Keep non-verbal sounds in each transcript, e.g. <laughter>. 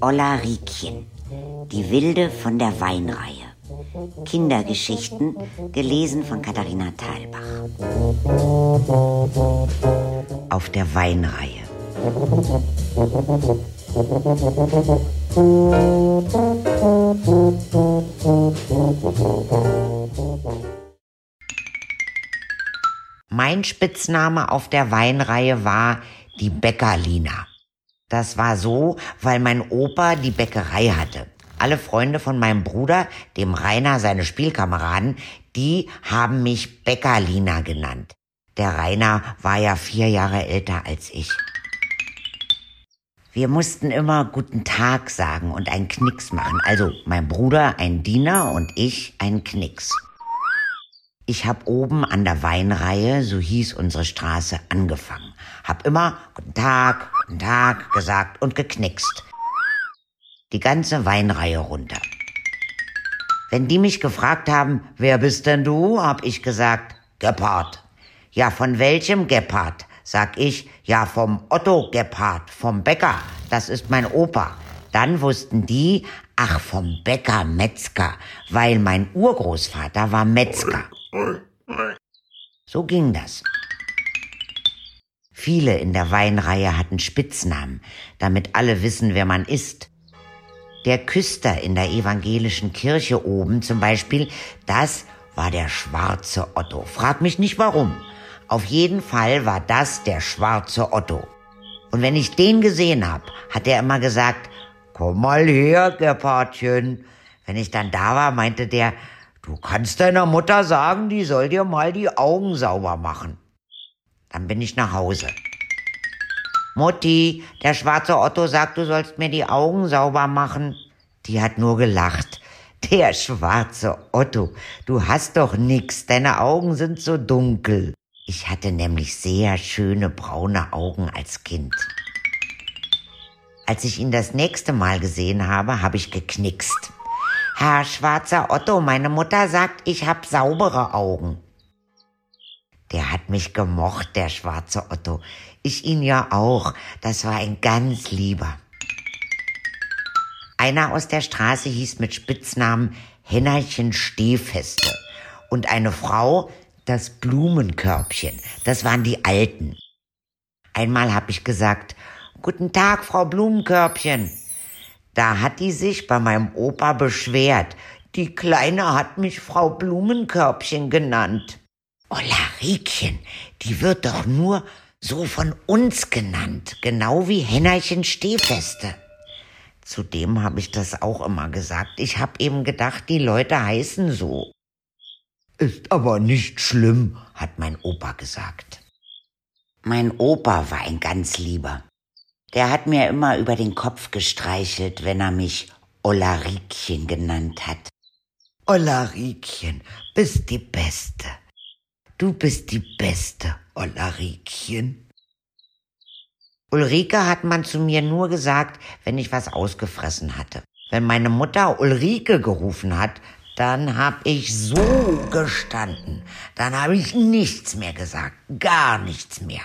Olla Riekchen, die Wilde von der Weinreihe. Kindergeschichten, gelesen von Katharina Thalbach. Auf der Weinreihe. Mein Spitzname auf der Weinreihe war die Bäckerlina. Das war so, weil mein Opa die Bäckerei hatte. Alle Freunde von meinem Bruder, dem Rainer, seine Spielkameraden, die haben mich Bäckerlina genannt. Der Rainer war ja vier Jahre älter als ich. Wir mussten immer guten Tag sagen und einen Knicks machen. Also mein Bruder ein Diener und ich ein Knicks. Ich hab oben an der Weinreihe, so hieß unsere Straße, angefangen. Hab immer guten Tag, guten Tag gesagt und geknickst. Die ganze Weinreihe runter. Wenn die mich gefragt haben, wer bist denn du, hab ich gesagt, Gepard. Ja, von welchem Gepard? Sag ich, ja, vom Otto Gepard, vom Bäcker. Das ist mein Opa. Dann wussten die, ach, vom Bäcker Metzger, weil mein Urgroßvater war Metzger. So ging das. Viele in der Weinreihe hatten Spitznamen, damit alle wissen, wer man ist. Der Küster in der evangelischen Kirche oben zum Beispiel, das war der schwarze Otto. Frag mich nicht warum. Auf jeden Fall war das der schwarze Otto. Und wenn ich den gesehen hab, hat er immer gesagt, komm mal her, Gepardchen. Wenn ich dann da war, meinte der, du kannst deiner Mutter sagen, die soll dir mal die Augen sauber machen. Dann bin ich nach Hause. Mutti, der schwarze Otto sagt, du sollst mir die Augen sauber machen. Die hat nur gelacht. Der schwarze Otto, du hast doch nix, deine Augen sind so dunkel. Ich hatte nämlich sehr schöne braune Augen als Kind. Als ich ihn das nächste Mal gesehen habe, habe ich geknickst. Herr schwarzer Otto, meine Mutter sagt, ich hab saubere Augen. Der hat mich gemocht, der schwarze Otto. Ich ihn ja auch. Das war ein ganz lieber. Einer aus der Straße hieß mit Spitznamen Hennerchen Stehfeste. Und eine Frau das Blumenkörbchen. Das waren die Alten. Einmal habe ich gesagt, Guten Tag, Frau Blumenkörbchen. Da hat die sich bei meinem Opa beschwert. Die Kleine hat mich Frau Blumenkörbchen genannt. Ollarikchen, die wird doch nur so von uns genannt, genau wie Hennerchen Stehfeste. Zudem habe ich das auch immer gesagt. Ich habe eben gedacht, die Leute heißen so. Ist aber nicht schlimm, hat mein Opa gesagt. Mein Opa war ein ganz lieber. Der hat mir immer über den Kopf gestreichelt, wenn er mich Ollarikchen genannt hat. Ollarikchen, bist die Beste. Du bist die Beste, Ollarikchen. Ulrike hat man zu mir nur gesagt, wenn ich was ausgefressen hatte. Wenn meine Mutter Ulrike gerufen hat, dann hab ich so gestanden. Dann habe ich nichts mehr gesagt. Gar nichts mehr.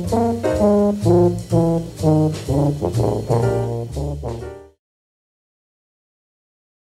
Musik <laughs> ああ。